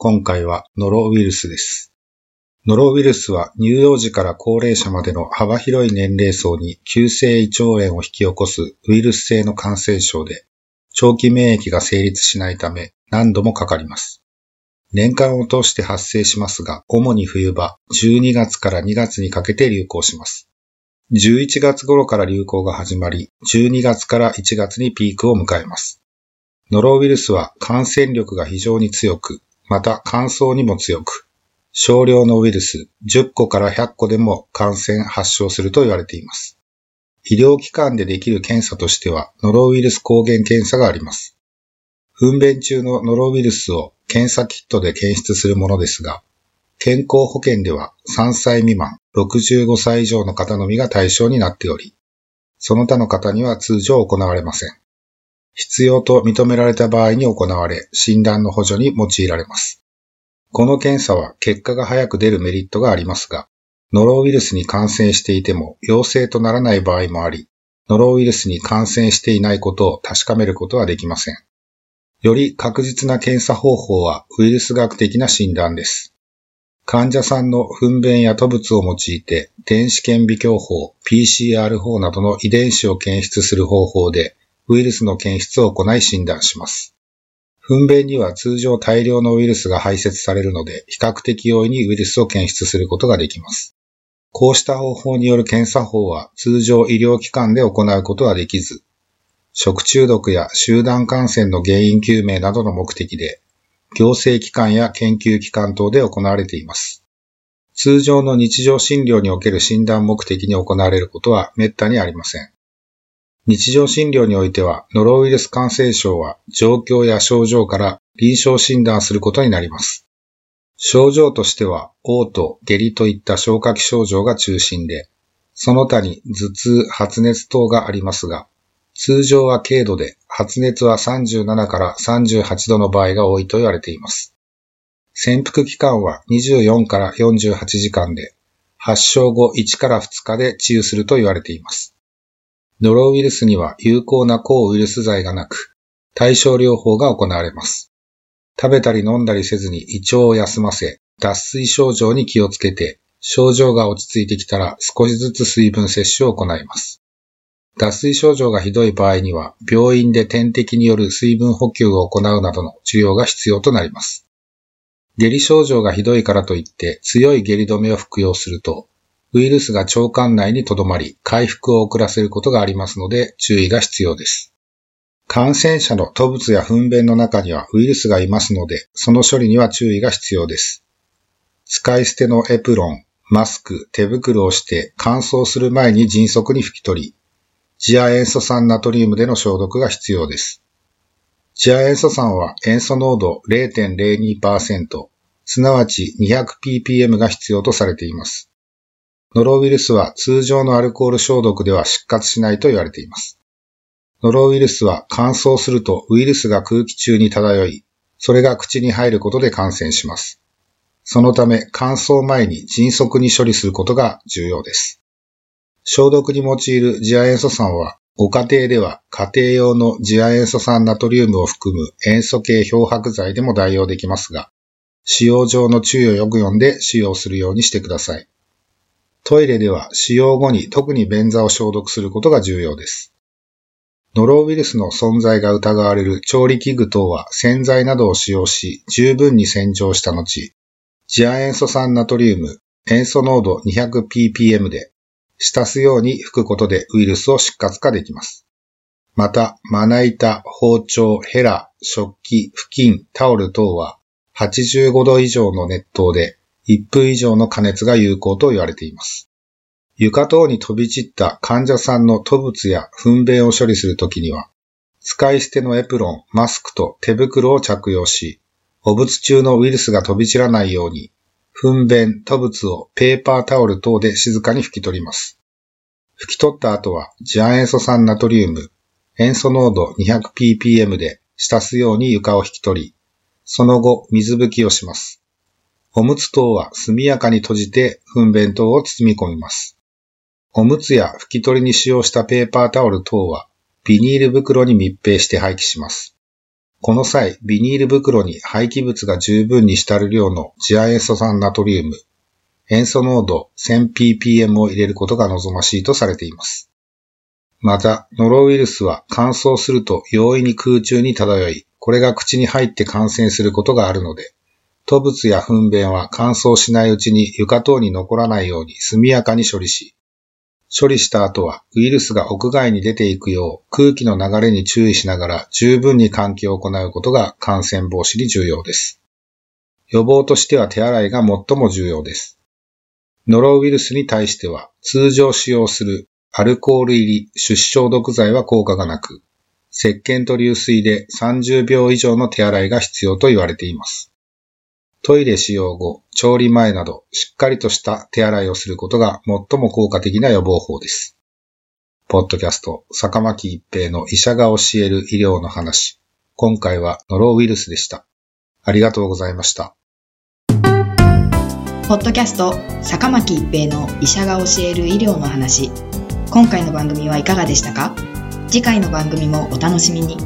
今回はノロウイルスです。ノロウイルスは乳幼児から高齢者までの幅広い年齢層に急性胃腸炎を引き起こすウイルス性の感染症で、長期免疫が成立しないため何度もかかります。年間を通して発生しますが、主に冬場、12月から2月にかけて流行します。11月頃から流行が始まり、12月から1月にピークを迎えます。ノロウイルスは感染力が非常に強く、また乾燥にも強く、少量のウイルス10個から100個でも感染発症すると言われています。医療機関でできる検査としては、ノロウイルス抗原検査があります。糞便中のノロウイルスを検査キットで検出するものですが、健康保険では3歳未満、65歳以上の方のみが対象になっており、その他の方には通常行われません。必要と認められた場合に行われ、診断の補助に用いられます。この検査は結果が早く出るメリットがありますが、ノロウイルスに感染していても陽性とならない場合もあり、ノロウイルスに感染していないことを確かめることはできません。より確実な検査方法はウイルス学的な診断です。患者さんの糞便や吐物を用いて、電子顕微鏡法、PCR 法などの遺伝子を検出する方法で、ウイルスの検出を行い診断します。糞便には通常大量のウイルスが排泄されるので、比較的容易にウイルスを検出することができます。こうした方法による検査法は通常医療機関で行うことはできず、食中毒や集団感染の原因究明などの目的で、行政機関や研究機関等で行われています。通常の日常診療における診断目的に行われることは滅多にありません。日常診療においては、ノロウイルス感染症は状況や症状から臨床診断することになります。症状としては、嘔吐、下痢といった消化器症状が中心で、その他に頭痛、発熱等がありますが、通常は軽度で、発熱は37から38度の場合が多いと言われています。潜伏期間は24から48時間で、発症後1から2日で治癒すると言われています。ノロウイルスには有効な抗ウイルス剤がなく、対症療法が行われます。食べたり飲んだりせずに胃腸を休ませ、脱水症状に気をつけて、症状が落ち着いてきたら少しずつ水分摂取を行います。脱水症状がひどい場合には、病院で点滴による水分補給を行うなどの治療が必要となります。下痢症状がひどいからといって強い下痢止めを服用すると、ウイルスが腸管内に留まり、回復を遅らせることがありますので注意が必要です。感染者の吐物や糞便の中にはウイルスがいますので、その処理には注意が必要です。使い捨てのエプロン、マスク、手袋をして乾燥する前に迅速に拭き取り、次亜塩素酸ナトリウムでの消毒が必要です。次亜塩素酸は塩素濃度0.02%、すなわち 200ppm が必要とされています。ノロウイルスは通常のアルコール消毒では失活しないと言われています。ノロウイルスは乾燥するとウイルスが空気中に漂い、それが口に入ることで感染します。そのため乾燥前に迅速に処理することが重要です。消毒に用いる次亜塩素酸は、ご家庭では家庭用の次亜塩素酸ナトリウムを含む塩素系漂白剤でも代用できますが、使用上の注意をよく読んで使用するようにしてください。トイレでは使用後に特に便座を消毒することが重要です。ノロウイルスの存在が疑われる調理器具等は洗剤などを使用し十分に洗浄した後、次亜塩素酸ナトリウム塩素濃度 200ppm で浸すように拭くことでウイルスを失活化できます。また、まな板、包丁、ヘラ、食器、布巾、タオル等は85度以上の熱湯で1分以上の加熱が有効と言われています。床等に飛び散った患者さんの吐物や糞便を処理するときには、使い捨てのエプロン、マスクと手袋を着用し、汚物中のウイルスが飛び散らないように、糞便、吐物をペーパータオル等で静かに拭き取ります。拭き取った後は、次亜塩素酸ナトリウム、塩素濃度 200ppm で浸すように床を引き取り、その後、水拭きをします。おむつ等は速やかに閉じて、糞便等を包み込みます。おむつや拭き取りに使用したペーパータオル等は、ビニール袋に密閉して廃棄します。この際、ビニール袋に廃棄物が十分に浸る量の次亜塩素酸ナトリウム、塩素濃度 1000ppm を入れることが望ましいとされています。また、ノロウイルスは乾燥すると容易に空中に漂い、これが口に入って感染することがあるので、吐物や糞便は乾燥しないうちに床等に残らないように速やかに処理し、処理した後はウイルスが屋外に出ていくよう空気の流れに注意しながら十分に換気を行うことが感染防止に重要です。予防としては手洗いが最も重要です。ノロウイルスに対しては通常使用するアルコール入り出消毒剤は効果がなく、石鹸と流水で30秒以上の手洗いが必要と言われています。トイレ使用後、調理前など、しっかりとした手洗いをすることが最も効果的な予防法です。ポッドキャスト、坂巻一平の医者が教える医療の話。今回はノロウイルスでした。ありがとうございました。ポッドキャスト、坂巻一平の医者が教える医療の話。今回の番組はいかがでしたか？次回の番組もお楽しみに。